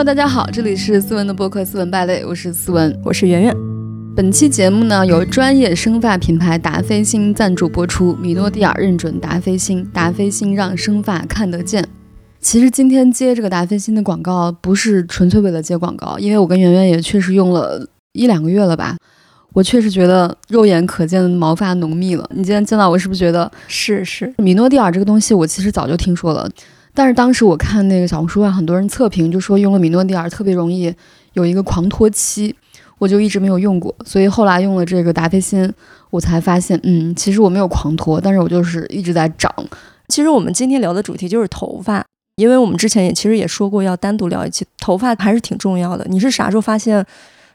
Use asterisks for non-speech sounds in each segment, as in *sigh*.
Hello，大家好，这里是思文的播客《思文败类》，我是思文，我是圆圆。本期节目呢，由专业生发品牌达霏欣赞助播出，米诺地尔认准达霏欣，达霏欣让生发看得见。其实今天接这个达霏欣的广告，不是纯粹为了接广告，因为我跟圆圆也确实用了一两个月了吧，我确实觉得肉眼可见的毛发浓密了。你今天见到我，是不是觉得是是？米诺地尔这个东西，我其实早就听说了。但是当时我看那个小红书上很多人测评，就说用了米诺地尔特别容易有一个狂脱期，我就一直没有用过。所以后来用了这个达霏欣，我才发现，嗯，其实我没有狂脱，但是我就是一直在长。其实我们今天聊的主题就是头发，因为我们之前也其实也说过要单独聊一期头发，还是挺重要的。你是啥时候发现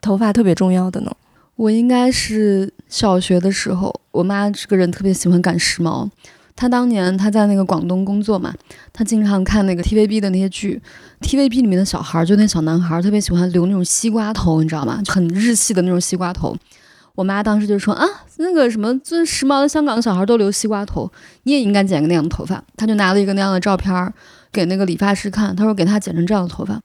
头发特别重要的呢？我应该是小学的时候，我妈这个人特别喜欢赶时髦。他当年他在那个广东工作嘛，他经常看那个 TVB 的那些剧，TVB 里面的小孩儿就那小男孩儿特别喜欢留那种西瓜头，你知道吗？很日系的那种西瓜头。我妈当时就说啊，那个什么最时髦的香港小孩儿都留西瓜头，你也应该剪个那样的头发。他就拿了一个那样的照片儿给那个理发师看，他说给他剪成这样的头发。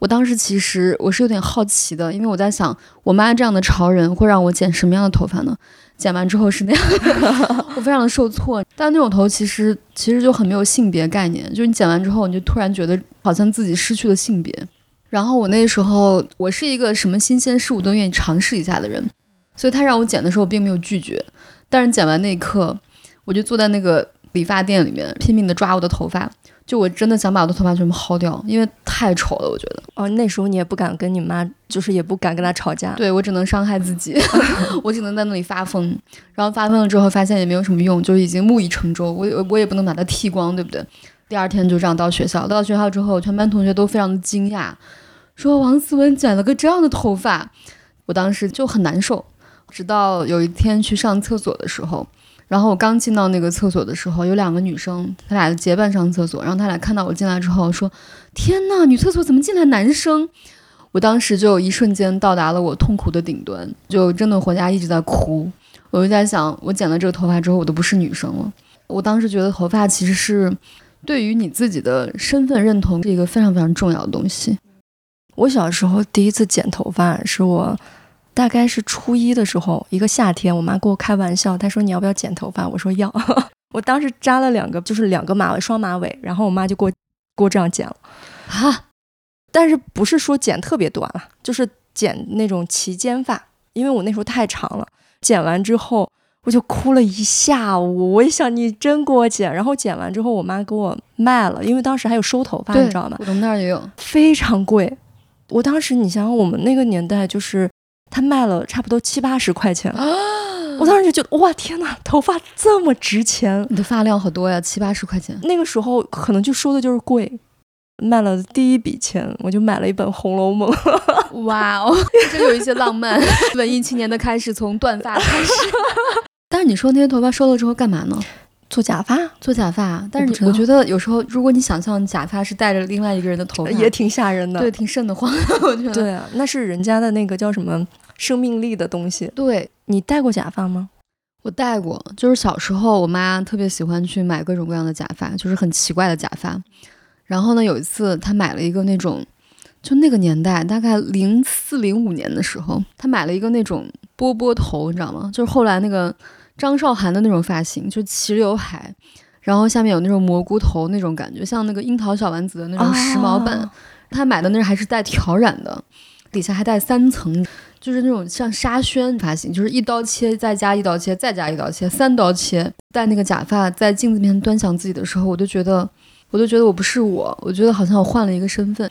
我当时其实我是有点好奇的，因为我在想，我妈这样的潮人会让我剪什么样的头发呢？剪完之后是那样，*laughs* 我非常的受挫。但那种头其实其实就很没有性别概念，就是你剪完之后，你就突然觉得好像自己失去了性别。然后我那时候我是一个什么新鲜事物都愿意尝试一下的人，所以他让我剪的时候，并没有拒绝。但是剪完那一刻，我就坐在那个理发店里面拼命的抓我的头发。就我真的想把我的头发全部薅掉，因为太丑了，我觉得。哦，那时候你也不敢跟你妈，就是也不敢跟她吵架。对我只能伤害自己，*laughs* 我只能在那里发疯。然后发疯了之后，发现也没有什么用，就已经木已成舟。我我也不能把它剃光，对不对？第二天就这样到学校，到学校之后，全班同学都非常的惊讶，说王思文剪了个这样的头发。我当时就很难受，直到有一天去上厕所的时候。然后我刚进到那个厕所的时候，有两个女生，她俩结伴上厕所。然后她俩看到我进来之后说：“天呐，女厕所怎么进来男生？”我当时就一瞬间到达了我痛苦的顶端，就真的回家一直在哭。我就在想，我剪了这个头发之后，我都不是女生了。我当时觉得头发其实是对于你自己的身份认同是一个非常非常重要的东西。我小时候第一次剪头发是我。大概是初一的时候，一个夏天，我妈跟我开玩笑，她说你要不要剪头发？我说要。*laughs* 我当时扎了两个，就是两个马尾，双马尾，然后我妈就给我给我这样剪了啊。但是不是说剪特别短啊，就是剪那种齐肩发，因为我那时候太长了。剪完之后，我就哭了一下午。我一想，你真给我剪。然后剪完之后，我妈给我卖了，因为当时还有收头发，你知道吗？我们那儿也有，非常贵。我当时你想想，我们那个年代就是。他卖了差不多七八十块钱，*gasps* 我当时就觉得哇天哪，头发这么值钱！你的发量好多呀，七八十块钱。那个时候可能就说的就是贵。卖了第一笔钱，我就买了一本《红楼梦》。哇哦，真有一些浪漫。文艺青年的开始从断发开始。*laughs* 但是你说那些头发收了之后干嘛呢？做假发，做假发。但是我觉得有时候，如果你想象假发是戴着另外一个人的头发，也挺吓人的，对，挺瘆得慌。*laughs* 我觉得对啊，那是人家的那个叫什么生命力的东西。对你戴过假发吗？我戴过，就是小时候我妈特别喜欢去买各种各样的假发，就是很奇怪的假发。然后呢，有一次她买了一个那种，就那个年代，大概零四零五年的时候，她买了一个那种波波头，你知道吗？就是后来那个。张韶涵的那种发型，就齐刘海，然后下面有那种蘑菇头那种感觉，像那个樱桃小丸子的那种时髦版。他买的那还是带挑染的，底下还带三层，就是那种像沙宣发型，就是一刀切，再加一刀切，再加一刀切，三刀切。戴那个假发在镜子面前端详自己的时候，我就觉得，我就觉得我不是我，我觉得好像我换了一个身份。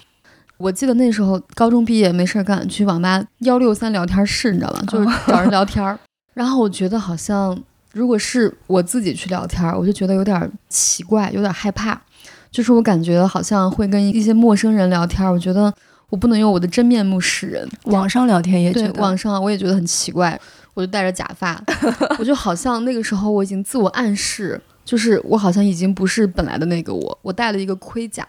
我记得那时候高中毕业没事儿干，去网吧幺六三聊天室，你知道吧？就是找人聊天。然后我觉得好像，如果是我自己去聊天，我就觉得有点奇怪，有点害怕。就是我感觉好像会跟一些陌生人聊天，我觉得我不能用我的真面目示人。网上聊天也对，网上我也觉得很奇怪。我就戴着假发，*laughs* 我就好像那个时候我已经自我暗示，就是我好像已经不是本来的那个我。我戴了一个盔甲，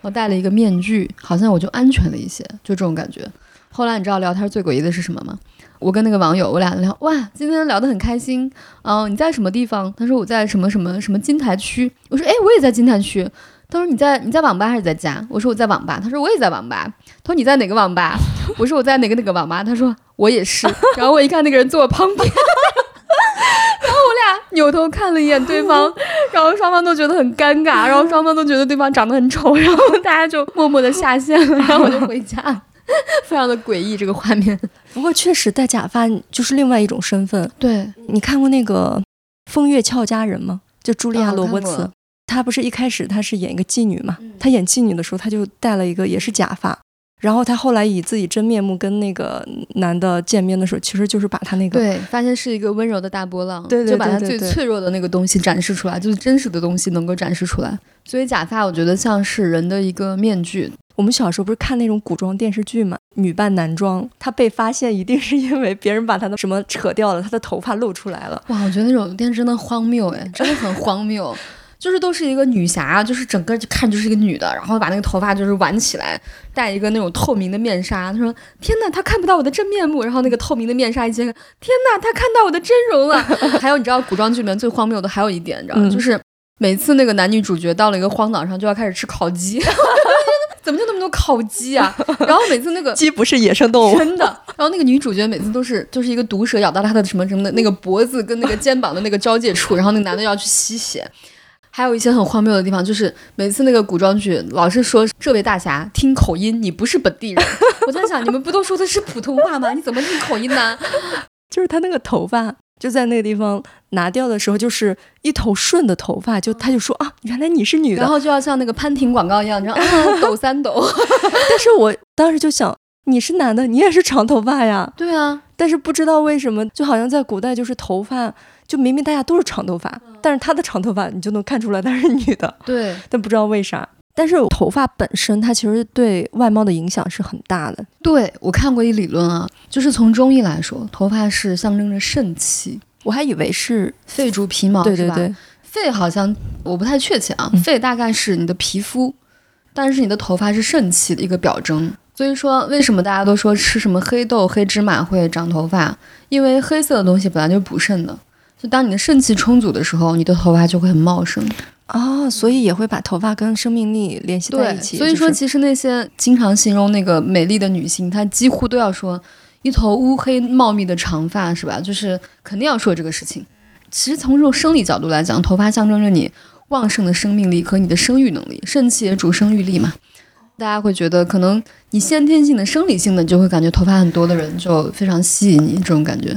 我戴了一个面具，好像我就安全了一些，就这种感觉。后来你知道聊天最诡异的是什么吗？我跟那个网友，我俩聊，哇，今天聊得很开心。嗯，你在什么地方？他说我在什么什么什么金台区。我说，哎，我也在金台区。他说你在你在网吧还是在家？我说我在网吧。他说我也在网吧。他说你在哪个网吧？*laughs* 我说我在哪个哪个网吧。他说我也是。然后我一看那个人坐我旁边，*laughs* 然后我俩扭头看了一眼对方，然后双方都觉得很尴尬，然后双方都觉得对方长得很丑，然后大家就默默的下线了，然后我就回家，*laughs* 非常的诡异这个画面。不过确实戴假发就是另外一种身份。对你看过那个《风月俏佳人》吗？就茱莉亚·罗伯茨她不是一开始她是演一个妓女嘛？嗯她演妓女的时候，她就戴了一个也是假发。然后她后来以自己真面目跟那个男的见面的时候，其实就是把她那个对，发现是一个温柔的大波浪，对对就把他对对对最脆弱的那个东西展示出来，就是真实的东西能够展示出来。所以假发，我觉得像是人的一个面具。我们小时候不是看那种古装电视剧嘛，女扮男装，她被发现一定是因为别人把她的什么扯掉了，她的头发露出来了。哇，我觉得那种电视真的荒谬哎，真的很荒谬。*laughs* 就是都是一个女侠，就是整个就看就是一个女的，然后把那个头发就是挽起来，戴一个那种透明的面纱。她说：“天呐，她看不到我的真面目。”然后那个透明的面纱一揭开，天呐，她看到我的真容了。*laughs* 还有你知道古装剧里面最荒谬的还有一点，你知道吗？嗯就是每次那个男女主角到了一个荒岛上就要开始吃烤鸡，*laughs* 怎么就那么多烤鸡啊？*laughs* 然后每次那个鸡不是野生动物，真的。然后那个女主角每次都是就是一个毒蛇咬到她的什么什么的那个脖子跟那个肩膀的那个交界处，然后那个男的要去吸血。还有一些很荒谬的地方，就是每次那个古装剧老是说这位大侠听口音，你不是本地人。*laughs* 我在想，你们不都说的是普通话吗？你怎么听口音呢？就是他那个头发就在那个地方拿掉的时候，就是一头顺的头发，就他就说啊，原来你是女的。然后就要像那个潘婷广告一样，你知道啊，*laughs* 抖三抖。*laughs* 但是我当时就想，你是男的，你也是长头发呀。对啊，但是不知道为什么，就好像在古代就是头发，就明明大家都是长头发，但是他的长头发你就能看出来他是女的，对，但不知道为啥。但是头发本身它其实对外貌的影响是很大的。对我看过一理论啊，就是从中医来说，头发是象征着肾气，我还以为是，肺主皮毛，对对对，肺好像我不太确切啊，嗯肺大概是你的皮肤，但是你的头发是肾气的一个表征。所以说，为什么大家都说吃什么黑豆、黑芝麻会长头发？因为黑色的东西本来就是补肾的，就当你的肾气充足的时候，你的头发就会很茂盛。哦，所以也会把头发跟生命力联系在一，起。所以说其实那些经常形容那个美丽的女性，她几乎都要说一头乌黑茂密的长发，是吧？就是肯定要说这个事情。其实从这种生理角度来讲，头发象征着你旺盛的生命力和你的生育能力，肾气也主生育力嘛。大家会觉得，可能你先天性的、生理性的，你就会感觉头发很多的人就非常吸引你这种感觉。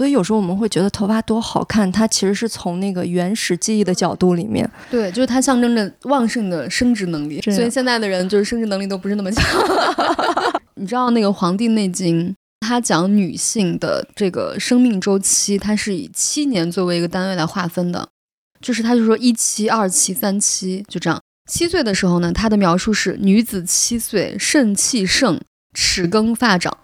所以有时候我们会觉得头发多好看，它其实是从那个原始记忆的角度里面。对，就是它象征着旺盛的生殖能力，所以现在的人就是生殖能力都不是那么强。*laughs* *laughs* 你知道那个《黄帝内经》，它讲女性的这个生命周期，它是以七年作为一个单位来划分的，就是它就说一期、二期、三期，就这样。七岁的时候呢，它的描述是女子七岁肾气盛，齿更发长。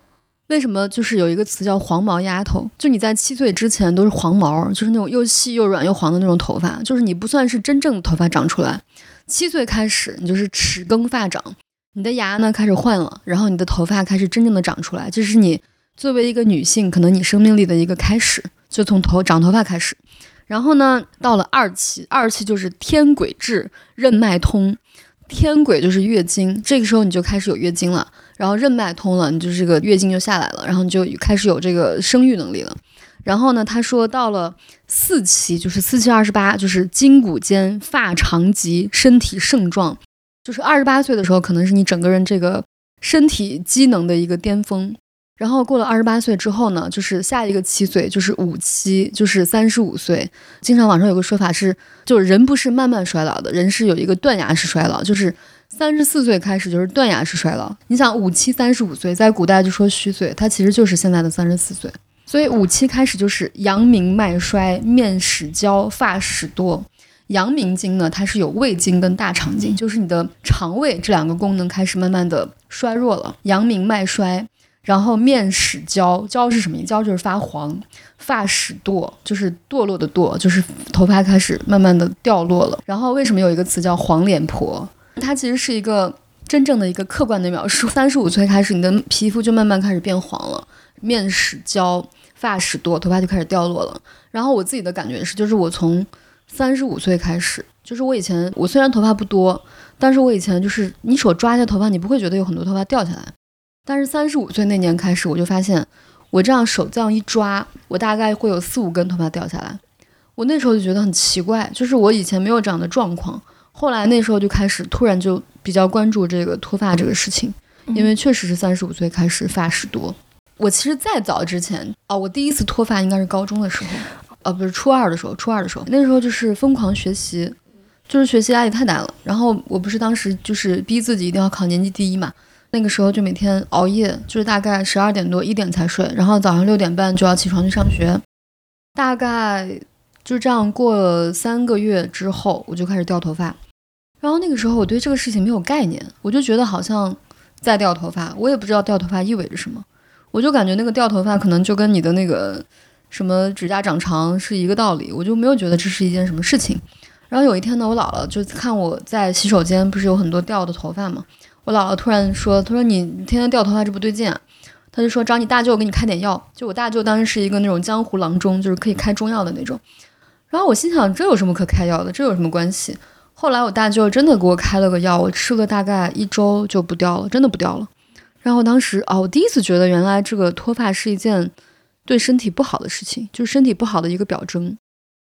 为什么就是有一个词叫黄毛丫头？就你在七岁之前都是黄毛，就是那种又细又软又黄的那种头发，就是你不算是真正的头发长出来。七岁开始，你就是齿更发长，你的牙呢开始换了，然后你的头发开始真正的长出来，这是你作为一个女性可能你生命力的一个开始，就从头长头发开始。然后呢，到了二期，二期就是天癸至，任脉通。天癸就是月经，这个时候你就开始有月经了，然后任脉通了，你就是这个月经就下来了，然后你就开始有这个生育能力了。然后呢，他说到了四期，就是四期二十八，就是筋骨坚，发长及，身体盛壮。就是二十八岁的时候，可能是你整个人这个身体机能的一个巅峰。然后过了二十八岁之后呢，就是下一个七岁，就是五期，就是三十五岁。经常网上有个说法是，就是人不是慢慢衰老的，人是有一个断崖式衰老，就是三十四岁开始就是断崖式衰老。你想五七三十五岁，在古代就说虚岁，它其实就是现在的三十四岁。所以五七开始就是阳明脉衰，面始焦，发始多。阳明经呢，它是有胃经跟大肠经，就是你的肠胃这两个功能开始慢慢的衰弱了。阳明脉衰，然后面始焦，焦是什么？焦就是发黄，发始堕，就是堕落的堕，就是头发开始慢慢的掉落了。然后为什么有一个词叫黄脸婆？它其实是一个真正的一个客观的描述。三十五岁开始，你的皮肤就慢慢开始变黄了，面始焦，发始多，头发就开始掉落了。然后我自己的感觉是，就是我从三十五岁开始，就是我以前我虽然头发不多，但是我以前就是你手抓一下头发，你不会觉得有很多头发掉下来。但是三十五岁那年开始，我就发现我这样手这样一抓，我大概会有四五根头发掉下来。我那时候就觉得很奇怪，就是我以前没有这样的状况。后来那时候就开始突然就比较关注这个脱发这个事情，因为确实是三十五岁开始发始多。我其实再早之前哦，我第一次脱发应该是高中的时候，呃，不是初二的时候，初二的时候，那时候就是疯狂学习，就是学习压力太大了。然后我不是当时就是逼自己一定要考年级第一嘛，那个时候就每天熬夜，就是大概十二点多一点才睡，然后早上六点半就要起床去上学，大概。就这样过了三个月之后，我就开始掉头发。然后那个时候我对这个事情没有概念，我就觉得好像在掉头发，我也不知道掉头发意味着什么。我就感觉那个掉头发可能就跟你的那个什么指甲长长是一个道理，我就没有觉得这是一件什么事情。然后有一天呢，我姥姥就看我在洗手间，不是有很多掉的头发吗？我姥姥突然说：“她说你天天掉头发，这不对劲啊。”她就说：“找你大舅给你开点药。”就我大舅当时是一个那种江湖郎中，就是可以开中药的那种。然后我心想，这有什么可开药的？这有什么关系？后来我大舅真的给我开了个药，我吃了大概一周就不掉了，真的不掉了。然后当时啊，我第一次觉得原来这个脱发是一件对身体不好的事情，就是身体不好的一个表征。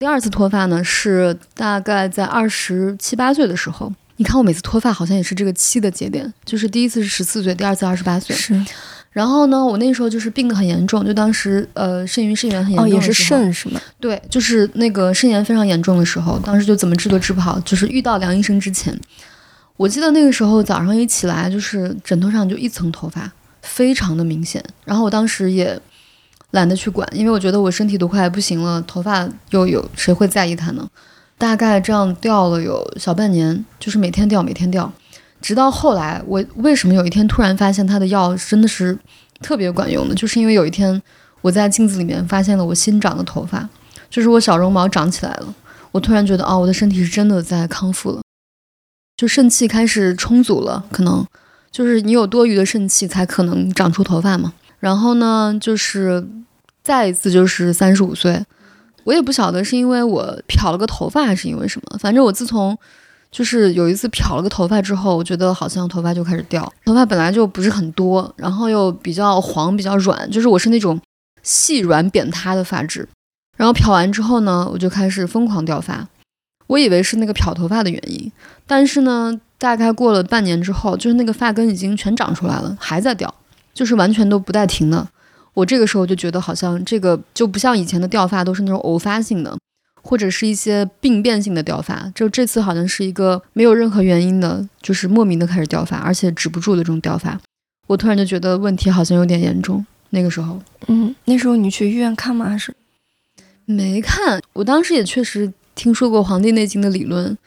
第二次脱发呢，是大概在二十七八岁的时候。你看我每次脱发好像也是这个七的节点，就是第一次是十四岁，第二次二十八岁。是。然后呢，我那时候就是病得很严重，就当时呃肾盂肾炎很严重，哦也是肾是吗？对，就是那个肾炎非常严重的时候，当时就怎么治都治不好，就是遇到梁医生之前，我记得那个时候早上一起来，就是枕头上就一层头发，非常的明显。然后我当时也懒得去管，因为我觉得我身体都快不行了，头发又有谁会在意它呢？大概这样掉了有小半年，就是每天掉，每天掉。直到后来，我为什么有一天突然发现他的药真的是特别管用的？就是因为有一天我在镜子里面发现了我新长的头发，就是我小绒毛长起来了。我突然觉得，哦，我的身体是真的在康复了，就肾气开始充足了。可能就是你有多余的肾气才可能长出头发嘛。然后呢，就是再一次就是三十五岁，我也不晓得是因为我漂了个头发还是因为什么，反正我自从。就是有一次漂了个头发之后，我觉得好像头发就开始掉。头发本来就不是很多，然后又比较黄、比较软，就是我是那种细软扁塌的发质。然后漂完之后呢，我就开始疯狂掉发。我以为是那个漂头发的原因，但是呢，大概过了半年之后，就是那个发根已经全长出来了，还在掉，就是完全都不带停的。我这个时候就觉得好像这个就不像以前的掉发都是那种偶发性的。或者是一些病变性的掉发，就这次好像是一个没有任何原因的，就是莫名的开始掉发，而且止不住的这种掉发。我突然就觉得问题好像有点严重。那个时候，嗯，那时候你去医院看吗？还是没看？我当时也确实听说过《黄帝内经》的理论，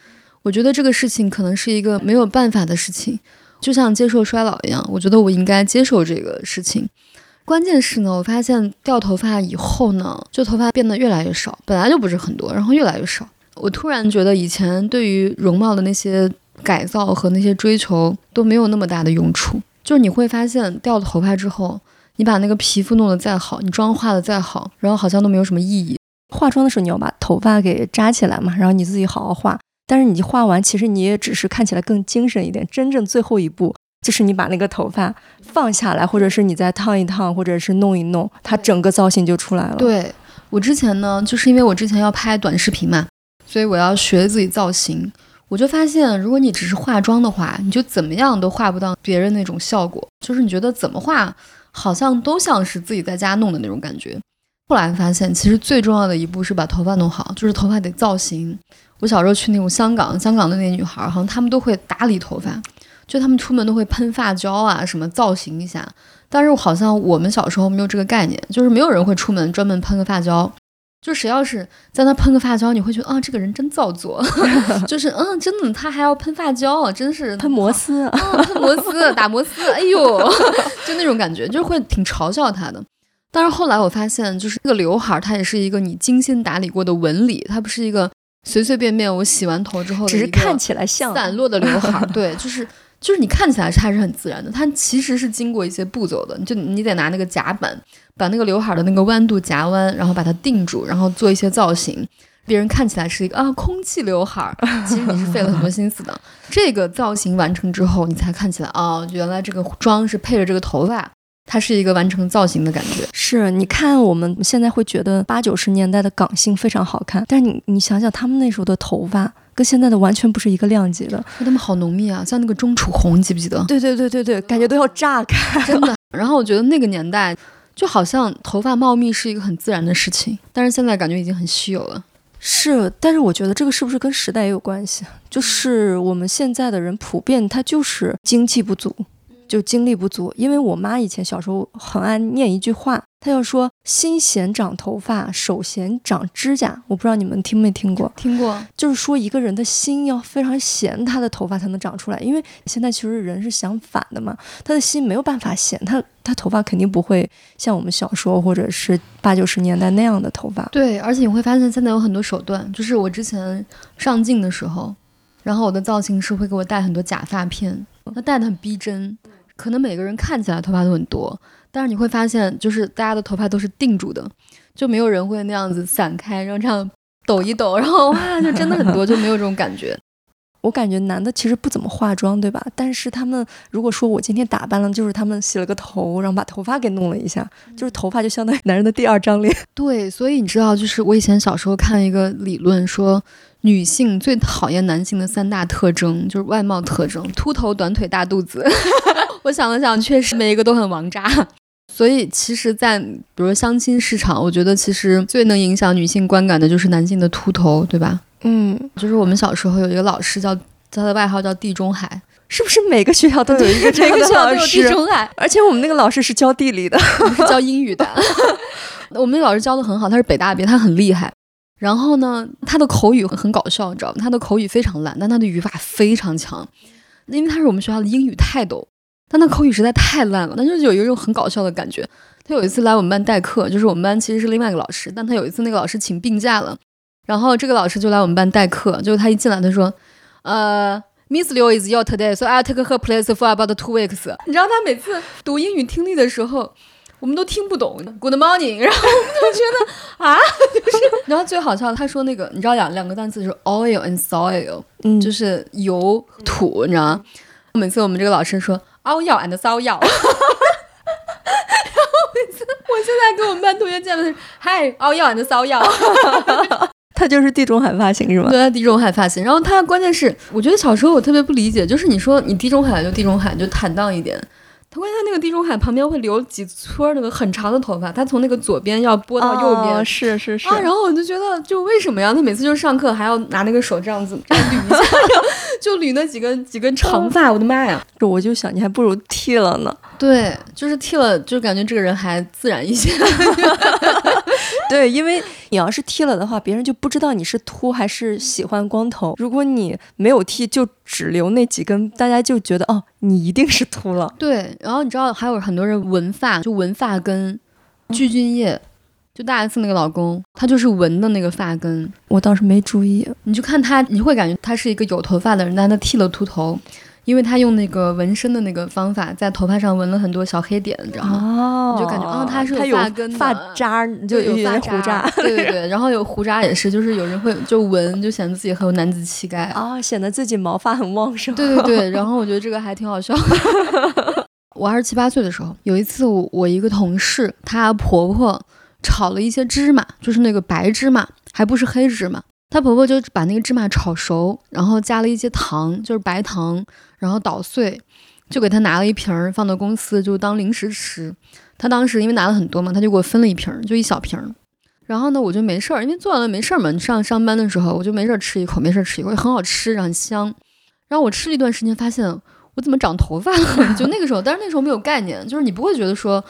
我觉得这个事情可能是一个没有办法的事情，就像接受衰老一样。我觉得我应该接受这个事情。关键是呢，我发现掉头发以后呢，就头发变得越来越少，本来就不是很多，然后越来越少。我突然觉得以前对于容貌的那些改造和那些追求都没有那么大的用处。就是你会发现掉了头发之后，你把那个皮肤弄得再好，你妆化的再好，然后好像都没有什么意义。化妆的时候你要把头发给扎起来嘛，然后你自己好好画。但是你画完，其实你也只是看起来更精神一点。真正最后一步。就是你把那个头发放下来，或者是你再烫一烫，或者是弄一弄，它整个造型就出来了。对我之前呢，就是因为我之前要拍短视频嘛，所以我要学自己造型。我就发现，如果你只是化妆的话，你就怎么样都化不到别人那种效果。就是你觉得怎么画，好像都像是自己在家弄的那种感觉。后来发现，其实最重要的一步是把头发弄好，就是头发得造型。我小时候去那种香港，香港的那女孩，好像她们都会打理头发。就他们出门都会喷发胶啊，什么造型一下。但是好像我们小时候没有这个概念，就是没有人会出门专门喷个发胶。就谁要是在那喷个发胶，你会觉得啊，这个人真造作。*laughs* 就是嗯，真的，他还要喷发胶，真是喷摩丝，喷摩丝，打摩丝，哎呦，*laughs* 就那种感觉，就会挺嘲笑他的。但是后来我发现，就是这个刘海，它也是一个你精心打理过的纹理，它不是一个随随便便我洗完头之后只是看起来像散落的刘海。对，就是。就是你看起来是还是很自然的，它其实是经过一些步骤的。就你得拿那个夹板把那个刘海的那个弯度夹弯，然后把它定住，然后做一些造型，别人看起来是一个啊空气刘海儿，其实你是费了很多心思的。这个造型完成之后，你才看起来啊，原来这个妆是配着这个头发，它是一个完成造型的感觉。是，你看我们现在会觉得八九十年代的港星非常好看，但是你你想想他们那时候的头发跟现在的完全不是一个量级的。他们好浓密啊，像那个钟楚红，记不记得？对对对对对，感觉都要炸开，真的。然后我觉得那个年代就好像头发茂密是一个很自然的事情，但是现在感觉已经很稀有了。是，但是我觉得这个是不是跟时代也有关系？就是我们现在的人普遍他就是经济不足，就精力不足。因为我妈以前小时候很爱念一句话，她要说“心闲长头发，手闲长指甲”。我不知道你们听没听过？听过，就是说一个人的心要非常闲，他的头发才能长出来。因为现在其实人是相反的嘛，他的心没有办法闲，他他头发肯定不会像我们小时候或者是八九十年代那样的头发。对，而且你会发现现在有很多手段，就是我之前上镜的时候，然后我的造型师会给我戴很多假发片，他戴的很逼真，可能每个人看起来头发都很多。但是你会发现，就是大家的头发都是定住的，就没有人会那样子散开，然后这样抖一抖，然后哇，就真的很多，就没有这种感觉。我感觉男的其实不怎么化妆，对吧？但是他们如果说我今天打扮了，就是他们洗了个头，然后把头发给弄了一下，就是头发就相当于男人的第二张脸。对，所以你知道，就是我以前小时候看一个理论，说女性最讨厌男性的三大特征，就是外貌特征：秃头、短腿、大肚子。*laughs* 我想了想，确实每一个都很王炸。所以，其实，在比如相亲市场，我觉得其实最能影响女性观感的就是男性的秃头，对吧？嗯，就是我们小时候有一个老师叫他的外号叫地中海，是不是每个学校都有一个这个样的老师？地中海，而且我们那个老师是教地理的，是 *laughs* 教英语的。*laughs* 我们那老师教的很好，他是北大毕业，他很厉害。然后呢，他的口语很搞笑，你知道吗？他的口语非常烂，但他的语法非常强，因为他是我们学校的英语泰斗。但他口语实在太烂了，那就有一种很搞笑的感觉。他有一次来我们班代课，就是我们班其实是另外一个老师，但他有一次那个老师请病假了，然后这个老师就来我们班代课。就是他一进来，他说：“呃，Miss Liu is ill today, so I take her place for about two weeks。”你知道他每次读英语听力的时候，我们都听不懂 “Good morning”，然后我们就觉得啊，就是。然后最好笑，他说那个你知道两两个单词是 oil and soil，嗯，就是油土，你知道吗？每次我们这个老师说。oil and soil，，*laughs* 然后每次我现在跟我们班同学见的是，嗨，凹药 and 骚药，*laughs* 他就是地中海发型是吗？对，地中海发型。然后他关键是，我觉得小时候我特别不理解，就是你说你地中海就地中海就坦荡一点。他关键他那个地中海旁边会留几撮那个很长的头发，他从那个左边要拨到右边，是是是啊，然后我就觉得就为什么呀？他每次就上课还要拿那个手这样子捋一下，*laughs* 就捋那几根几根长发，我的妈呀！就我就想你还不如剃了呢。对，就是剃了，就感觉这个人还自然一些。*laughs* 对，因为你要是剃了的话，别人就不知道你是秃还是喜欢光头。如果你没有剃，就只留那几根，大家就觉得哦，你一定是秃了。对，然后你知道还有很多人纹发，就纹发根。具俊晔，就大 S 那个老公，他就是纹的那个发根。我倒是没注意，你就看他，你会感觉他是一个有头发的人，但他剃了秃头。因为他用那个纹身的那个方法，在头发上纹了很多小黑点，你知道吗？你就感觉啊，他是有发根、发渣，就有发胡渣，*laughs* 对对对。然后有胡渣也是，就是有人会就纹，就显得自己很有男子气概啊，显得自己毛发很旺盛。对对对。然后我觉得这个还挺好笑。*laughs* 我二十七八岁的时候，有一次我我一个同事，她婆婆炒了一些芝麻，就是那个白芝麻，还不是黑芝麻。她婆婆就把那个芝麻炒熟，然后加了一些糖，就是白糖，然后捣碎，就给她拿了一瓶儿放到公司就当零食吃。她当时因为拿了很多嘛，她就给我分了一瓶儿，就一小瓶儿。然后呢，我就没事儿，因为做完了没事儿嘛。上上班的时候，我就没事儿吃一口，没事儿吃一口，很好吃，很香。然后我吃了一段时间，发现我怎么长头发了？*laughs* 就那个时候，但是那时候没有概念，就是你不会觉得说，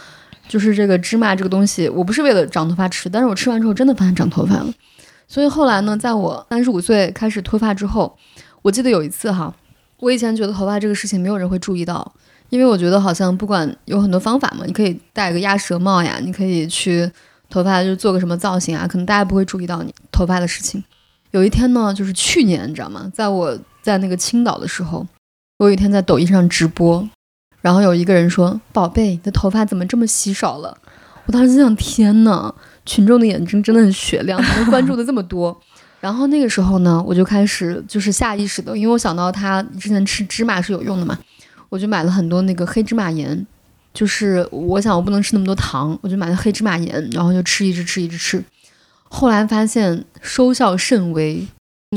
就是这个芝麻这个东西，我不是为了长头发吃，但是我吃完之后真的发现长头发了。所以后来呢，在我三十五岁开始脱发之后，我记得有一次哈，我以前觉得头发这个事情没有人会注意到，因为我觉得好像不管有很多方法嘛，你可以戴个鸭舌帽呀，你可以去头发就做个什么造型啊，可能大家不会注意到你头发的事情。有一天呢，就是去年你知道吗？在我在那个青岛的时候，我有一天在抖音上直播，然后有一个人说：“宝贝，你的头发怎么这么稀少了？”我当时就想：天呐！群众的眼睛真的很雪亮，能关注的这么多。*laughs* 然后那个时候呢，我就开始就是下意识的，因为我想到他之前吃芝麻是有用的嘛，我就买了很多那个黑芝麻盐，就是我想我不能吃那么多糖，我就买了黑芝麻盐，然后就吃一直吃一直吃，后来发现收效甚微，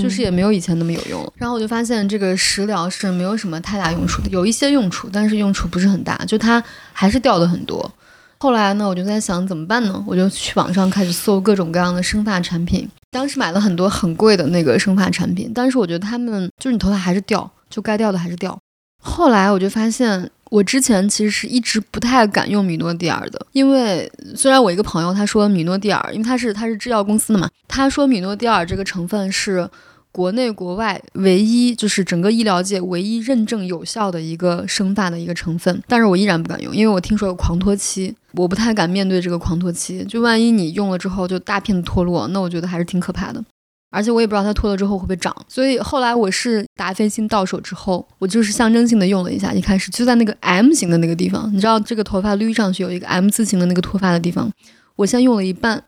就是也没有以前那么有用了。然后我就发现这个食疗是没有什么太大用处的，有一些用处，但是用处不是很大，就它还是掉的很多。后来呢，我就在想怎么办呢？我就去网上开始搜各种各样的生发产品。当时买了很多很贵的那个生发产品，但是我觉得他们就是你头发还是掉，就该掉的还是掉。后来我就发现，我之前其实是一直不太敢用米诺地尔的，因为虽然我一个朋友他说米诺地尔，因为他是他是制药公司的嘛，他说米诺地尔这个成分是。国内国外唯一就是整个医疗界唯一认证有效的一个生发的一个成分，但是我依然不敢用，因为我听说有狂脱期，我不太敢面对这个狂脱期。就万一你用了之后就大片的脱落，那我觉得还是挺可怕的。而且我也不知道它脱了之后会不会长，所以后来我是达霏欣到手之后，我就是象征性的用了一下，一开始就在那个 M 型的那个地方，你知道这个头发捋上去有一个 M 字形的那个脱发的地方，我先用了一半。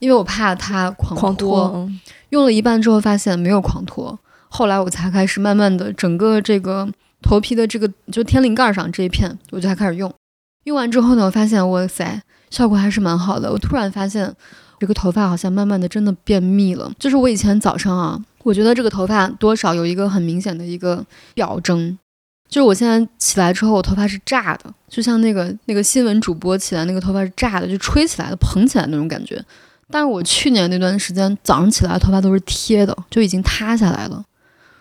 因为我怕它狂脱，用了一半之后发现没有狂脱，后来我才开始慢慢的整个这个头皮的这个就天灵盖上这一片，我就才开始用。用完之后呢，我发现哇塞，效果还是蛮好的。我突然发现这个头发好像慢慢的真的变密了。就是我以前早上啊，我觉得这个头发多少有一个很明显的一个表征，就是我现在起来之后，我头发是炸的，就像那个那个新闻主播起来那个头发是炸的，就吹起来的、蓬起来那种感觉。但是我去年那段时间早上起来头发都是贴的，就已经塌下来了，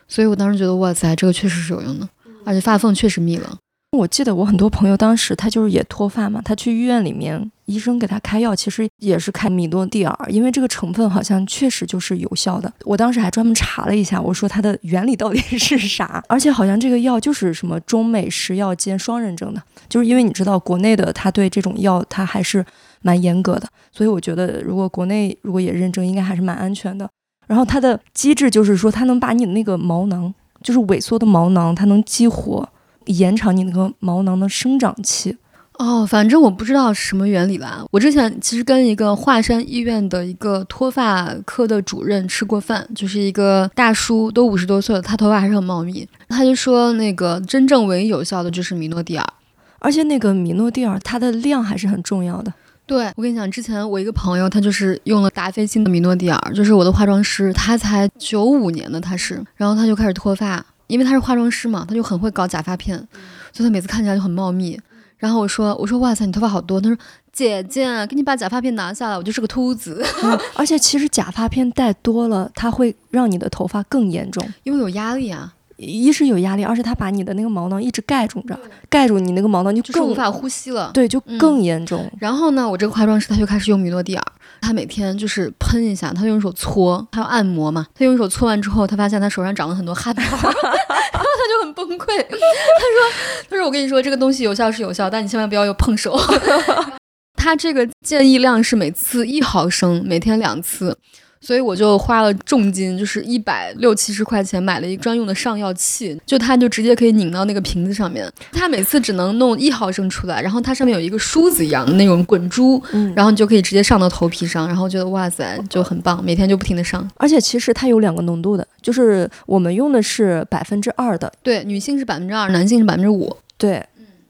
所以我当时觉得哇塞，这个确实是有用的，而且发缝确实密了。我记得我很多朋友当时他就是也脱发嘛，他去医院里面，医生给他开药，其实也是开米诺地尔，因为这个成分好像确实就是有效的。我当时还专门查了一下，我说它的原理到底 *laughs* 是啥，而且好像这个药就是什么中美食药监双认证的，就是因为你知道国内的他对这种药他还是。蛮严格的，所以我觉得如果国内如果也认证，应该还是蛮安全的。然后它的机制就是说，它能把你的那个毛囊，就是萎缩的毛囊，它能激活，延长你那个毛囊的生长期。哦，反正我不知道是什么原理吧。我之前其实跟一个华山医院的一个脱发科的主任吃过饭，就是一个大叔，都五十多岁了，他头发还是很茂密。他就说，那个真正唯一有效的就是米诺地尔，而且那个米诺地尔它的量还是很重要的。对我跟你讲，之前我一个朋友，他就是用了达霏欣的米诺地尔，就是我的化妆师，他才九五年的，他是，然后他就开始脱发，因为他是化妆师嘛，他就很会搞假发片，所以他每次看起来就很茂密。然后我说，我说哇塞，你头发好多。他说，姐姐，给你把假发片拿下来，我就是个秃子。而且其实假发片戴多了，它会让你的头发更严重，*laughs* 因为有压力啊。一是有压力，二是它把你的那个毛囊一直盖住着，盖住你那个毛囊就更无法呼吸了。对，就更严重。然后呢，我这个化妆师他就开始用米诺地尔，他每天就是喷一下，他用手搓，他要按摩嘛。他用手搓完之后，他发现他手上长了很多汗毛，*laughs* 然后他就很崩溃。*laughs* 他说：“他说我跟你说，这个东西有效是有效，但你千万不要又碰手。*laughs* 他这个建议量是每次一毫升，每天两次。”所以我就花了重金，就是一百六七十块钱买了一个专用的上药器，就它就直接可以拧到那个瓶子上面。它每次只能弄一毫升出来，然后它上面有一个梳子一样的那种滚珠，然后你就可以直接上到头皮上，然后觉得哇塞就很棒，每天就不停的上。而且其实它有两个浓度的，就是我们用的是百分之二的，对，女性是百分之二，男性是百分之五。对，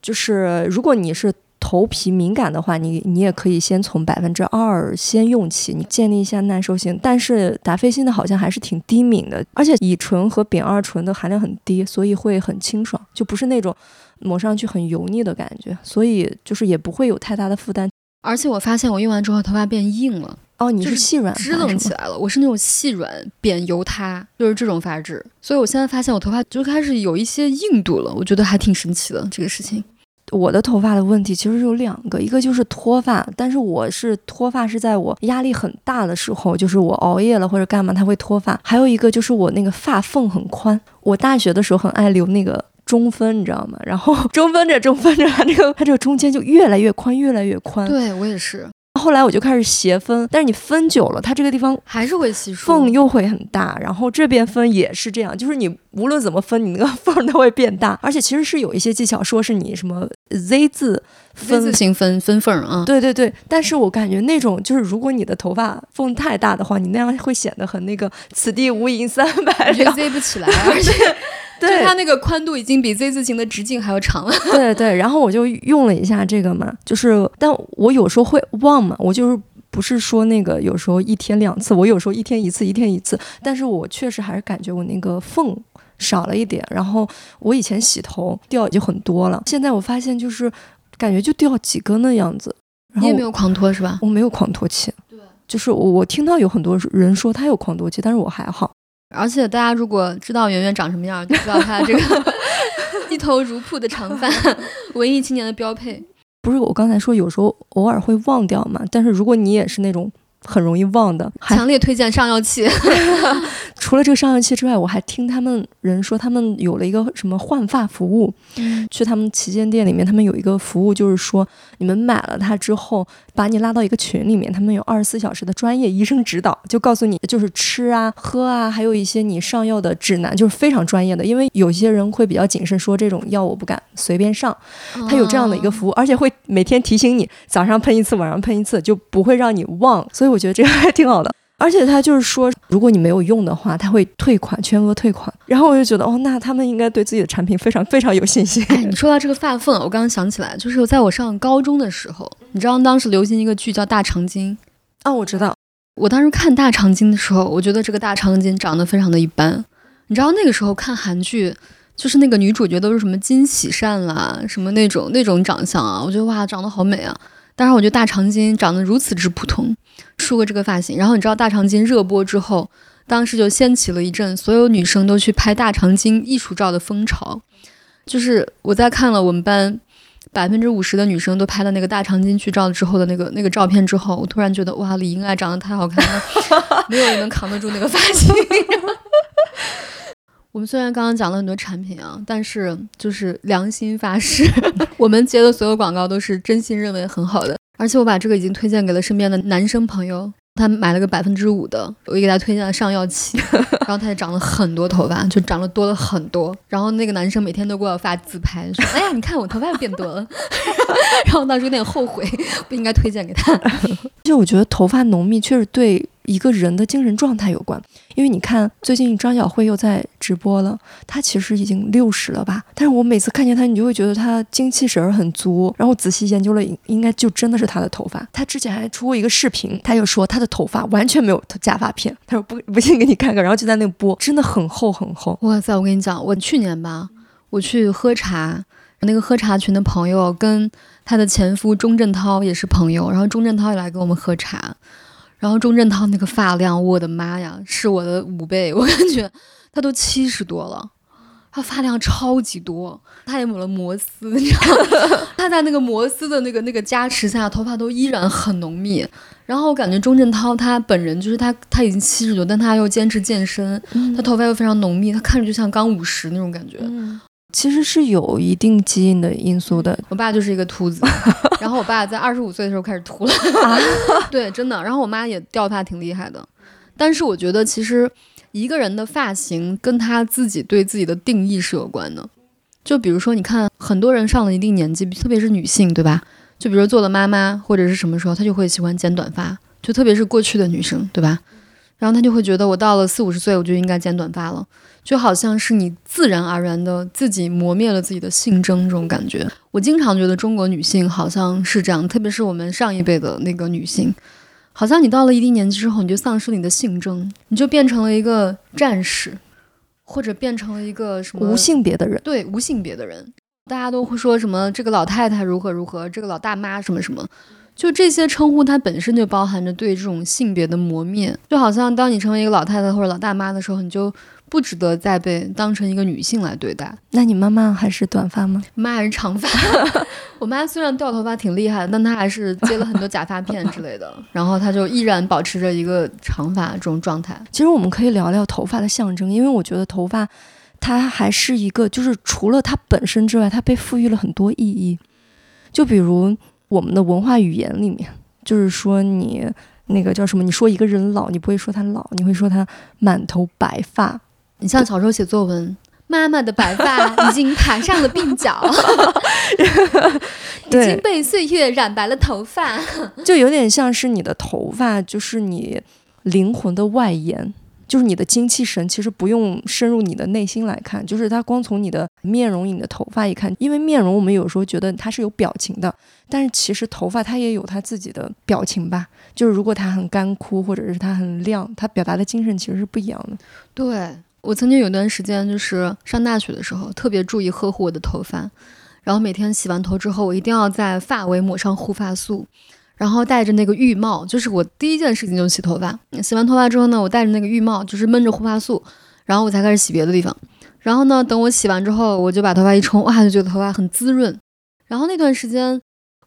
就是如果你是。头皮敏感的话，你你也可以先从百分之二先用起，你建立一下耐受性。但是达霏欣的好像还是挺低敏的，而且乙醇和丙二醇的含量很低，所以会很清爽，就不是那种抹上去很油腻的感觉，所以就是也不会有太大的负担。而且我发现我用完之后头发变硬了，哦，你是细软支棱起来了，我是那种细软扁油塌，就是这种发质。所以我现在发现我头发就开始有一些硬度了，我觉得还挺神奇的这个事情。我的头发的问题其实有两个，一个就是脱发，但是我是脱发是在我压力很大的时候，就是我熬夜了或者干嘛，它会脱发。还有一个就是我那个发缝很宽，我大学的时候很爱留那个中分，你知道吗？然后中分着中分着，它这个它这个中间就越来越宽，越来越宽。对我也是。后来我就开始斜分，但是你分久了，它这个地方还是会稀疏，缝又会很大。然后这边分也是这样，就是你无论怎么分，你那个缝都会变大。*laughs* 而且其实是有一些技巧，说是你什么 Z 字分字形分分缝啊。对对对，但是我感觉那种就是如果你的头发缝太大的话，你那样会显得很那个此地无银三百两，Z 不起来，*laughs* 而且。对，它那个宽度已经比 Z 字形的直径还要长了。*laughs* 对对，然后我就用了一下这个嘛，就是，但我有时候会忘嘛，我就是不是说那个有时候一天两次，我有时候一天一次，一天一次，但是我确实还是感觉我那个缝少了一点。然后我以前洗头掉已经很多了，现在我发现就是感觉就掉几根的样子。你也没有狂脱是吧？我没有狂脱期。对，就是我我听到有很多人说他有狂脱期，但是我还好。而且大家如果知道圆圆长什么样，就知道她这个 *laughs* 一头如瀑的长发，*laughs* 文艺青年的标配。不是我刚才说有时候偶尔会忘掉嘛？但是如果你也是那种。很容易忘的，强烈推荐上药器。*laughs* 除了这个上药器之外，我还听他们人说，他们有了一个什么换发服务。去他们旗舰店里面，他们有一个服务，就是说你们买了它之后，把你拉到一个群里面，他们有二十四小时的专业医生指导，就告诉你就是吃啊、喝啊，还有一些你上药的指南，就是非常专业的。因为有些人会比较谨慎，说这种药我不敢随便上。他有这样的一个服务，而且会每天提醒你早上喷一次，晚上喷一次，就不会让你忘。所以我。我觉得这个还挺好的，*laughs* 而且他就是说，如果你没有用的话，他会退款，全额退款。然后我就觉得，哦，那他们应该对自己的产品非常非常有信心。哎你说到这个发缝，我刚刚想起来，就是在我上高中的时候，你知道当时流行一个剧叫《大长今》啊，我知道。我当时看《大长今》的时候，我觉得这个大长今长得非常的一般。你知道那个时候看韩剧，就是那个女主角都是什么金喜善啦，什么那种那种长相啊，我觉得哇，长得好美啊。当时我觉得大长今长得如此之普通，梳个这个发型。然后你知道大长今热播之后，当时就掀起了一阵所有女生都去拍大长今艺术照的风潮。就是我在看了我们班百分之五十的女生都拍了那个大长今剧照之后的那个那个照片之后，我突然觉得哇，李英爱长得太好看了，*laughs* 没有人能扛得住那个发型。我们虽然刚刚讲了很多产品啊，但是就是良心发誓，*laughs* 我们接的所有广告都是真心认为很好的。而且我把这个已经推荐给了身边的男生朋友，他买了个百分之五的，我给他推荐了上药期，*laughs* 然后他也长了很多头发，就长了多了很多。然后那个男生每天都给我发自拍，说：“哎呀，你看我头发变多了。*laughs* ”然后我当时有点后悔，不应该推荐给他。就我觉得头发浓密确实对。一个人的精神状态有关，因为你看，最近张小慧又在直播了，她其实已经六十了吧？但是我每次看见她，你就会觉得她精气神儿很足。然后仔细研究了，应该就真的是她的头发。她之前还出过一个视频，她就说她的头发完全没有假发片。她说不不信给你看看，然后就在那播，真的很厚很厚。哇塞！我跟你讲，我去年吧，我去喝茶，那个喝茶群的朋友跟他的前夫钟镇涛也是朋友，然后钟镇涛也来跟我们喝茶。然后钟镇涛那个发量，我的妈呀，是我的五倍，我感觉他都七十多了，他发量超级多，他也抹了摩丝，你知道吗？*laughs* 他在那个摩丝的那个那个加持下，头发都依然很浓密。然后我感觉钟镇涛他本人就是他他已经七十多，但他又坚持健身，他头发又非常浓密，他看着就像刚五十那种感觉。其实是有一定基因的因素的。我爸就是一个秃子，*laughs* 然后我爸在二十五岁的时候开始秃了，*laughs* 对，真的。然后我妈也掉发挺厉害的，但是我觉得其实一个人的发型跟他自己对自己的定义是有关的。就比如说，你看很多人上了一定年纪，特别是女性，对吧？就比如做了妈妈或者是什么时候，她就会喜欢剪短发，就特别是过去的女生，对吧？然后她就会觉得我到了四五十岁，我就应该剪短发了。就好像是你自然而然的自己磨灭了自己的性征这种感觉。我经常觉得中国女性好像是这样，特别是我们上一辈的那个女性，好像你到了一定年纪之后，你就丧失了你的性征，你就变成了一个战士，或者变成了一个什么无性别的人。对，无性别的人，大家都会说什么这个老太太如何如何，这个老大妈什么什么，就这些称呼它本身就包含着对这种性别的磨灭。就好像当你成为一个老太太或者老大妈的时候，你就。不值得再被当成一个女性来对待。那你妈妈还是短发吗？*laughs* 妈还是长发。*laughs* 我妈虽然掉头发挺厉害的，但她还是接了很多假发片之类的，然后她就依然保持着一个长发这种状态。其实我们可以聊聊头发的象征，因为我觉得头发它还是一个，就是除了它本身之外，它被赋予了很多意义。就比如我们的文化语言里面。就是说你那个叫什么？你说一个人老，你不会说他老，你会说他满头白发。你像小时候写作文，妈妈的白发已经爬上了鬓角，*laughs* 已经被岁月染白了头发，就有点像是你的头发，就是你灵魂的外延。就是你的精气神，其实不用深入你的内心来看，就是它光从你的面容、你的头发一看，因为面容我们有时候觉得它是有表情的，但是其实头发它也有它自己的表情吧。就是如果它很干枯，或者是它很亮，它表达的精神其实是不一样的。对我曾经有段时间，就是上大学的时候，特别注意呵护我的头发，然后每天洗完头之后，我一定要在发尾抹上护发素。然后戴着那个浴帽，就是我第一件事情就洗头发。洗完头发之后呢，我戴着那个浴帽，就是闷着护发素，然后我才开始洗别的地方。然后呢，等我洗完之后，我就把头发一冲，哇，就觉得头发很滋润。然后那段时间，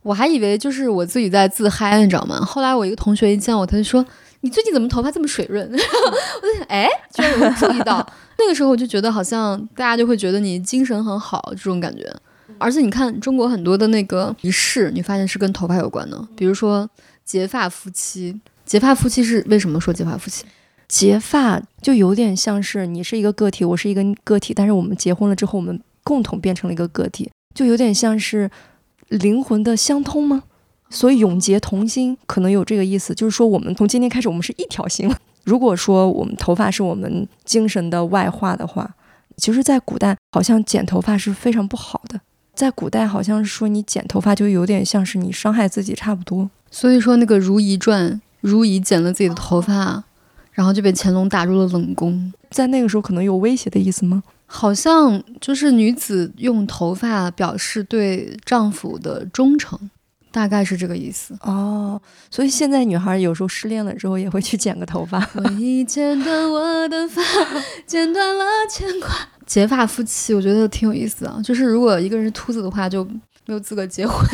我还以为就是我自己在自嗨，你知道吗？后来我一个同学一见我，他就说：“你最近怎么头发这么水润？*laughs* ”我就想，哎，居然有人注意到。*laughs* 那个时候我就觉得好像大家就会觉得你精神很好这种感觉。而且你看，中国很多的那个仪式，你发现是跟头发有关的。比如说结发夫妻，结发夫妻是为什么说结发夫妻？结发就有点像是你是一个个体，我是一个个体，但是我们结婚了之后，我们共同变成了一个个体，就有点像是灵魂的相通吗？所以永结同心可能有这个意思，就是说我们从今天开始，我们是一条心了。*laughs* 如果说我们头发是我们精神的外化的话，其实，在古代好像剪头发是非常不好的。在古代，好像是说你剪头发就有点像是你伤害自己差不多。所以说，那个《如懿传》，如懿剪了自己的头发，然后就被乾隆打入了冷宫。在那个时候，可能有威胁的意思吗？好像就是女子用头发表示对丈夫的忠诚，大概是这个意思。哦，所以现在女孩有时候失恋了之后也会去剪个头发。我已剪断我的发，剪断了牵挂。结发夫妻，我觉得挺有意思啊。就是如果一个人是秃子的话，就没有资格结婚。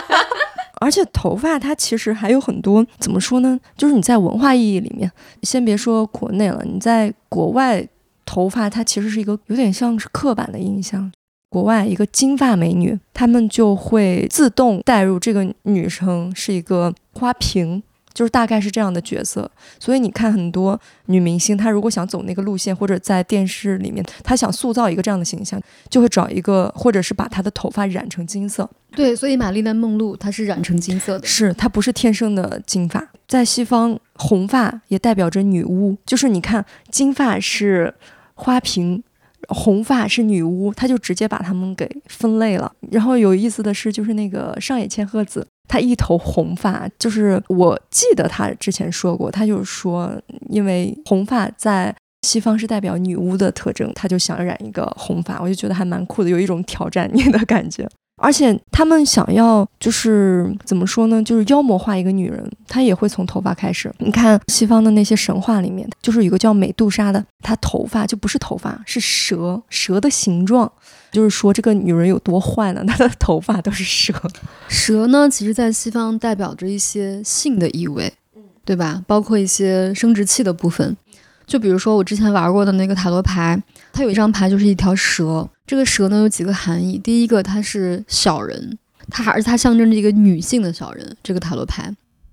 *laughs* 而且头发它其实还有很多，怎么说呢？就是你在文化意义里面，先别说国内了，你在国外，头发它其实是一个有点像是刻板的印象。国外一个金发美女，他们就会自动带入这个女生是一个花瓶。就是大概是这样的角色，所以你看很多女明星，她如果想走那个路线，或者在电视里面，她想塑造一个这样的形象，就会找一个，或者是把她的头发染成金色。对，所以玛丽莲梦露她是染成金色的，是她不是天生的金发。在西方，红发也代表着女巫，就是你看金发是花瓶。红发是女巫，他就直接把他们给分类了。然后有意思的是，就是那个上野千鹤子，她一头红发，就是我记得她之前说过，她就是说，因为红发在西方是代表女巫的特征，她就想染一个红发，我就觉得还蛮酷的，有一种挑战你的感觉。而且他们想要就是怎么说呢？就是妖魔化一个女人，她也会从头发开始。你看西方的那些神话里面，就是有个叫美杜莎的，她头发就不是头发，是蛇，蛇的形状。就是说这个女人有多坏呢？她的头发都是蛇。蛇呢，其实在西方代表着一些性的意味，对吧？包括一些生殖器的部分。就比如说我之前玩过的那个塔罗牌，它有一张牌就是一条蛇。这个蛇呢有几个含义，第一个它是小人，它还是它象征着一个女性的小人。这个塔罗牌，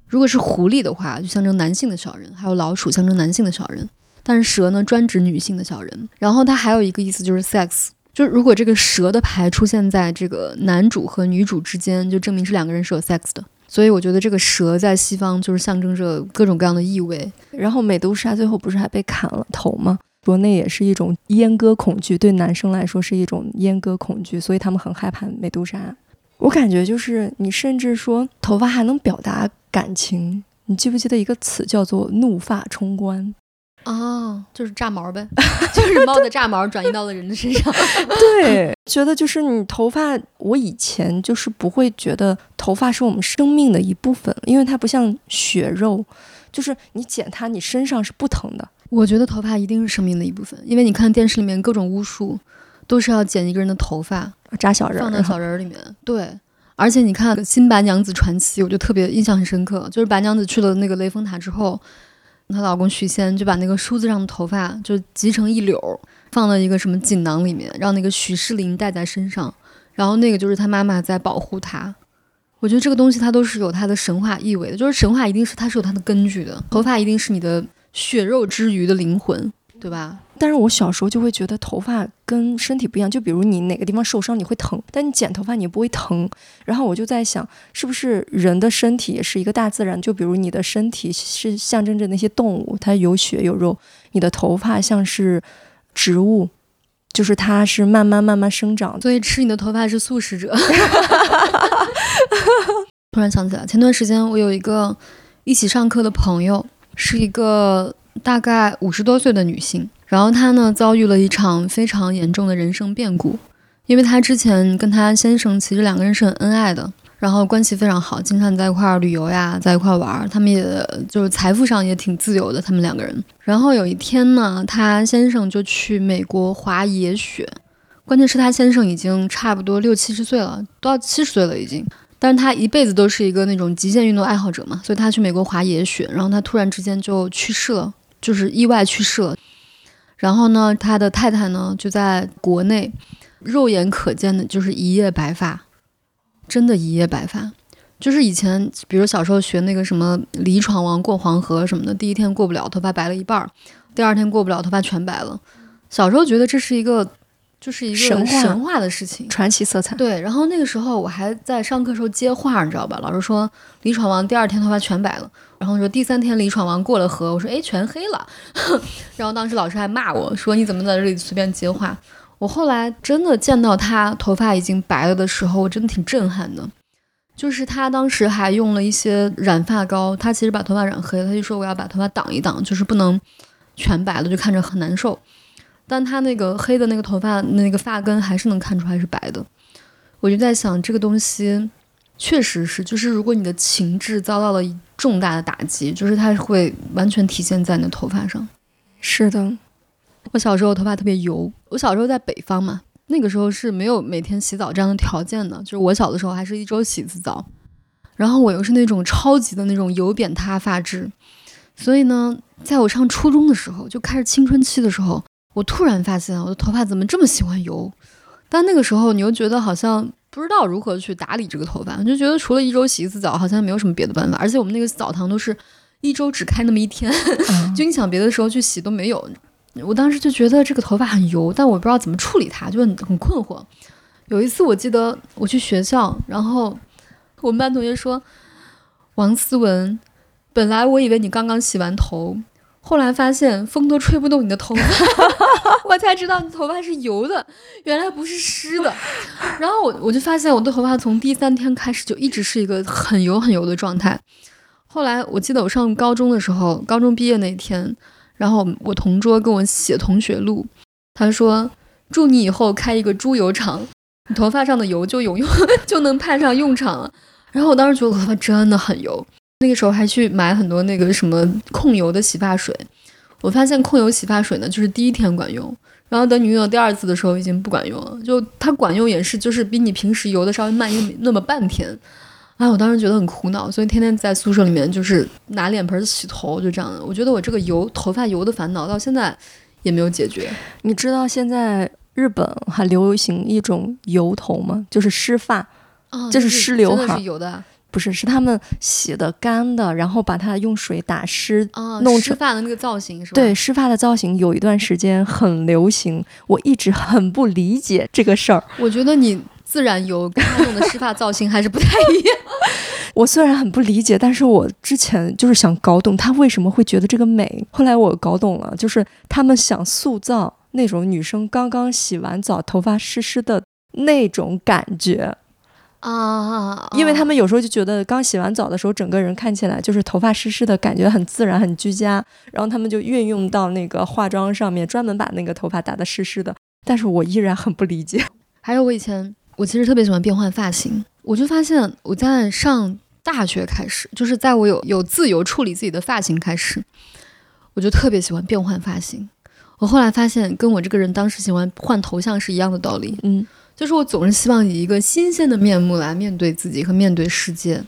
如果是狐狸的话，就象征男性的小人；还有老鼠象征男性的小人，但是蛇呢专指女性的小人。然后它还有一个意思就是 sex，就是如果这个蛇的牌出现在这个男主和女主之间，就证明这两个人是有 sex 的。所以我觉得这个蛇在西方就是象征着各种各样的意味。然后美杜莎最后不是还被砍了头吗？国内也是一种阉割恐惧，对男生来说是一种阉割恐惧，所以他们很害怕美杜莎。我感觉就是你甚至说头发还能表达感情，你记不记得一个词叫做怒发冲冠？哦，就是炸毛呗，*laughs* 就是猫的炸毛转移到了人的身上。*laughs* 对，觉得就是你头发，我以前就是不会觉得头发是我们生命的一部分，因为它不像血肉，就是你剪它，你身上是不疼的。我觉得头发一定是生命的一部分，因为你看电视里面各种巫术，都是要剪一个人的头发，扎小人，放在 *laughs* 小人里面。对，而且你看《新白娘子传奇》，我就特别印象很深刻，就是白娘子去了那个雷峰塔之后。她老公许仙就把那个梳子上的头发就集成一绺，放到一个什么锦囊里面，让那个许仕林戴在身上。然后那个就是她妈妈在保护她。我觉得这个东西它都是有它的神话意味的，就是神话一定是它是有它的根据的，头发一定是你的血肉之余的灵魂，对吧？但是我小时候就会觉得头发跟身体不一样，就比如你哪个地方受伤你会疼，但你剪头发你不会疼。然后我就在想，是不是人的身体也是一个大自然？就比如你的身体是象征着那些动物，它有血有肉；你的头发像是植物。就是它是慢慢慢慢生长，所以吃你的头发是素食者。突然想起来，前段时间我有一个一起上课的朋友，是一个大概五十多岁的女性，然后她呢遭遇了一场非常严重的人生变故，因为她之前跟她先生其实两个人是很恩爱的。然后关系非常好，经常在一块儿旅游呀，在一块儿玩儿。他们也就是财富上也挺自由的，他们两个人。然后有一天呢，他先生就去美国滑野雪，关键是他先生已经差不多六七十岁了，都要七十岁了已经。但是他一辈子都是一个那种极限运动爱好者嘛，所以他去美国滑野雪，然后他突然之间就去世了，就是意外去世了。然后呢，他的太太呢就在国内，肉眼可见的就是一夜白发。真的，一夜白发，就是以前，比如小时候学那个什么“离闯王过黄河”什么的，第一天过不了，头发白了一半儿；第二天过不了，头发全白了。小时候觉得这是一个，就是一个神话的事情，传奇色彩。对，然后那个时候我还在上课时候接话，你知道吧？老师说“李闯王”第二天头发全白了，然后说第三天“李闯王”过了河，我说哎，全黑了。*laughs* 然后当时老师还骂我说你怎么在这里随便接话。我后来真的见到他头发已经白了的时候，我真的挺震撼的。就是他当时还用了一些染发膏，他其实把头发染黑了，他就说我要把头发挡一挡，就是不能全白了，就看着很难受。但他那个黑的那个头发那个发根还是能看出来是白的。我就在想，这个东西确实是，就是如果你的情志遭到了重大的打击，就是它会完全体现在你的头发上。是的。我小时候头发特别油，我小时候在北方嘛，那个时候是没有每天洗澡这样的条件的，就是我小的时候还是一周洗一次澡，然后我又是那种超级的那种油扁塌发质，所以呢，在我上初中的时候就开始青春期的时候，我突然发现我的头发怎么这么喜欢油，但那个时候你又觉得好像不知道如何去打理这个头发，就觉得除了一周洗一次澡，好像没有什么别的办法，而且我们那个澡堂都是一周只开那么一天，*laughs* 就你想别的时候去洗都没有。我当时就觉得这个头发很油，但我不知道怎么处理它，就很很困惑。有一次我记得我去学校，然后我们班同学说：“王思文，本来我以为你刚刚洗完头，后来发现风都吹不动你的头发，*laughs* 我才知道你头发是油的，原来不是湿的。”然后我我就发现我的头发从第三天开始就一直是一个很油很油的状态。后来我记得我上高中的时候，高中毕业那天。然后我同桌跟我写同学录，他说：“祝你以后开一个猪油厂，你头发上的油就有用，*laughs* 就能派上用场了。”然后我当时觉得我头发真的很油，那个时候还去买很多那个什么控油的洗发水。我发现控油洗发水呢，就是第一天管用，然后等你用到第二次的时候已经不管用了。就它管用也是，就是比你平时油的稍微慢一那么半天。哎，我当时觉得很苦恼，所以天天在宿舍里面就是拿脸盆洗头，就这样的。我觉得我这个油头发油的烦恼到现在也没有解决。你知道现在日本还流行一种油头吗？就是湿发，就是湿刘海。是油的，不是，是他们洗的干的，然后把它用水打湿，弄湿发的那个造型是吧？对，湿发的造型有一段时间很流行，我一直很不理解这个事儿。我觉得你。自然油跟他用的湿发造型还是不太一样。*laughs* 我虽然很不理解，但是我之前就是想搞懂他为什么会觉得这个美。后来我搞懂了，就是他们想塑造那种女生刚刚洗完澡头发湿湿的那种感觉啊，因为他们有时候就觉得刚洗完澡的时候，整个人看起来就是头发湿湿的感觉很自然、很居家，然后他们就运用到那个化妆上面，专门把那个头发打得湿湿的。但是我依然很不理解。*laughs* 还有我以前。我其实特别喜欢变换发型，我就发现我在上大学开始，就是在我有有自由处理自己的发型开始，我就特别喜欢变换发型。我后来发现，跟我这个人当时喜欢换头像是一样的道理，嗯，就是我总是希望以一个新鲜的面目来面对自己和面对世界。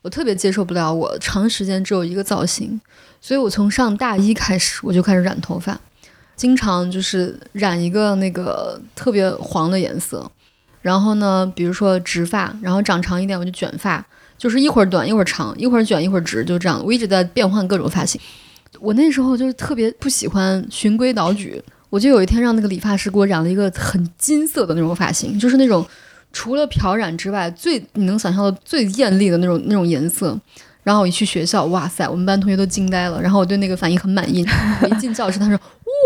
我特别接受不了我长时间只有一个造型，所以我从上大一开始我就开始染头发，经常就是染一个那个特别黄的颜色。然后呢，比如说直发，然后长长一点我就卷发，就是一会儿短一会儿长，一会儿卷一会儿直，就这样。我一直在变换各种发型。我那时候就是特别不喜欢循规蹈矩，我就有一天让那个理发师给我染了一个很金色的那种发型，就是那种除了漂染之外最你能想象的最艳丽的那种那种颜色。然后我一去学校，哇塞，我们班同学都惊呆了。然后我对那个反应很满意。一进教室，他说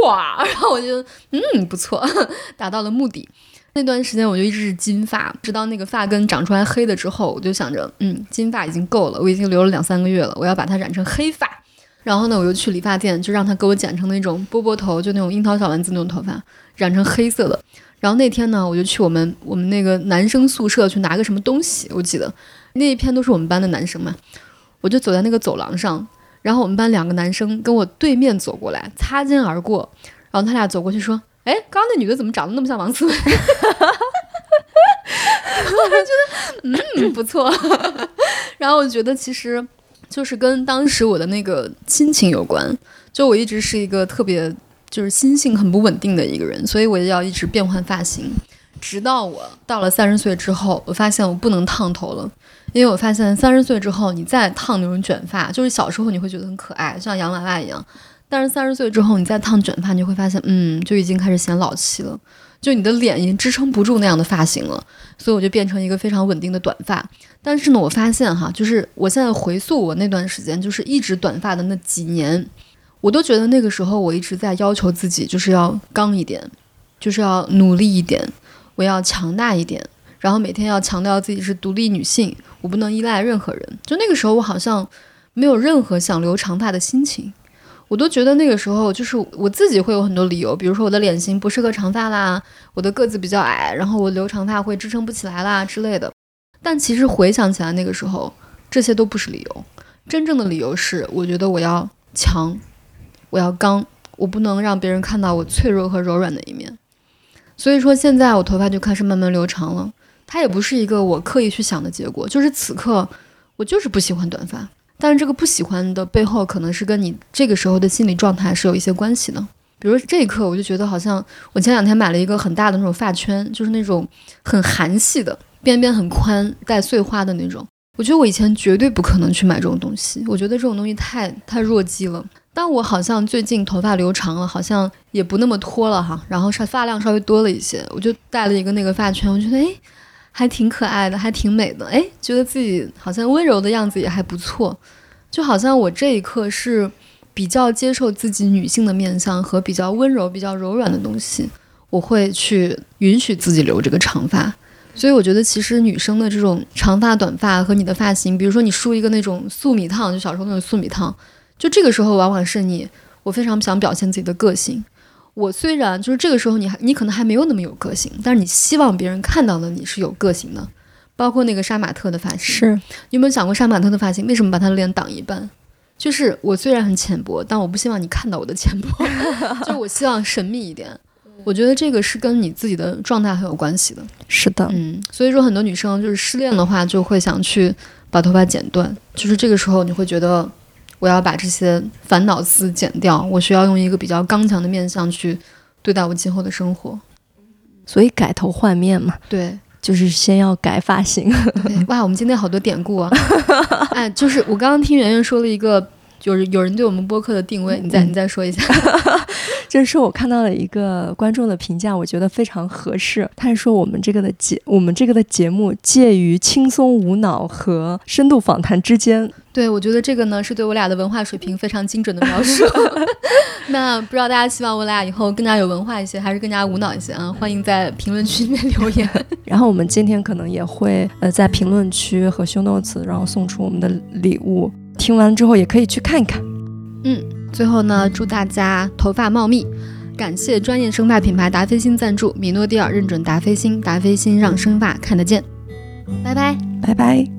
哇，然后我就嗯不错，*laughs* 达到了目的。那段时间我就一直是金发，直到那个发根长出来黑的之后，我就想着嗯金发已经够了，我已经留了两三个月了，我要把它染成黑发。然后呢，我就去理发店，就让他给我剪成那种波波头，就那种樱桃小丸子那种头发，染成黑色的。然后那天呢，我就去我们我们那个男生宿舍去拿个什么东西，我记得那一片都是我们班的男生嘛，我就走在那个走廊上，然后我们班两个男生跟我对面走过来，擦肩而过，然后他俩走过去说：“哎，刚刚那女的怎么长得那么像王思维？” *laughs* 我就觉得嗯不错，*laughs* 然后我觉得其实。就是跟当时我的那个心情有关，就我一直是一个特别就是心性很不稳定的一个人，所以我也要一直变换发型，直到我到了三十岁之后，我发现我不能烫头了，因为我发现三十岁之后你再烫那种卷发，就是小时候你会觉得很可爱，像洋娃娃一样，但是三十岁之后你再烫卷发，你会发现，嗯，就已经开始显老气了。就你的脸已经支撑不住那样的发型了，所以我就变成一个非常稳定的短发。但是呢，我发现哈，就是我现在回溯我那段时间，就是一直短发的那几年，我都觉得那个时候我一直在要求自己，就是要刚一点，就是要努力一点，我要强大一点，然后每天要强调自己是独立女性，我不能依赖任何人。就那个时候，我好像没有任何想留长发的心情。我都觉得那个时候就是我自己会有很多理由，比如说我的脸型不适合长发啦，我的个子比较矮，然后我留长发会支撑不起来啦之类的。但其实回想起来，那个时候这些都不是理由，真正的理由是我觉得我要强，我要刚，我不能让别人看到我脆弱和柔软的一面。所以说现在我头发就开始慢慢留长了，它也不是一个我刻意去想的结果，就是此刻我就是不喜欢短发。但是这个不喜欢的背后，可能是跟你这个时候的心理状态是有一些关系的。比如这一刻，我就觉得好像我前两天买了一个很大的那种发圈，就是那种很韩系的，边边很宽，带碎花的那种。我觉得我以前绝对不可能去买这种东西，我觉得这种东西太太弱鸡了。但我好像最近头发留长了，好像也不那么脱了哈，然后发发量稍微多了一些，我就戴了一个那个发圈，我觉得哎。还挺可爱的，还挺美的，哎，觉得自己好像温柔的样子也还不错，就好像我这一刻是比较接受自己女性的面相和比较温柔、比较柔软的东西，我会去允许自己留这个长发。所以我觉得，其实女生的这种长发、短发和你的发型，比如说你梳一个那种素米烫，就小时候那种素米烫，就这个时候往往是你，我非常想表现自己的个性。我虽然就是这个时候，你还你可能还没有那么有个性，但是你希望别人看到的你是有个性的，包括那个杀马特的发型。是，你有没有想过杀马特的发型为什么把他的脸挡一半？就是我虽然很浅薄，但我不希望你看到我的浅薄，*laughs* 就是我希望神秘一点。我觉得这个是跟你自己的状态很有关系的。是的，嗯，所以说很多女生就是失恋的话，就会想去把头发剪断，就是这个时候你会觉得。我要把这些烦恼丝剪掉，我需要用一个比较刚强的面相去对待我今后的生活，所以改头换面嘛，对，就是先要改发型。*laughs* 哇，我们今天好多典故啊！*laughs* 哎，就是我刚刚听圆圆说了一个，就是有人对我们播客的定位，你再你再说一下。*laughs* 就是我看到了一个观众的评价，我觉得非常合适。他是说我们这个的节，我们这个的节目介于轻松无脑和深度访谈之间。对，我觉得这个呢是对我俩的文化水平非常精准的描述。*laughs* *laughs* 那不知道大家希望我俩以后更加有文化一些，还是更加无脑一些啊？欢迎在评论区里面留言。*laughs* 然后我们今天可能也会呃在评论区和修 notes，然后送出我们的礼物。听完之后也可以去看一看。嗯，最后呢，祝大家头发茂密。感谢专业生发品牌达霏欣赞助，米诺地尔认准达霏欣，达霏欣让生发看得见。拜拜，拜拜。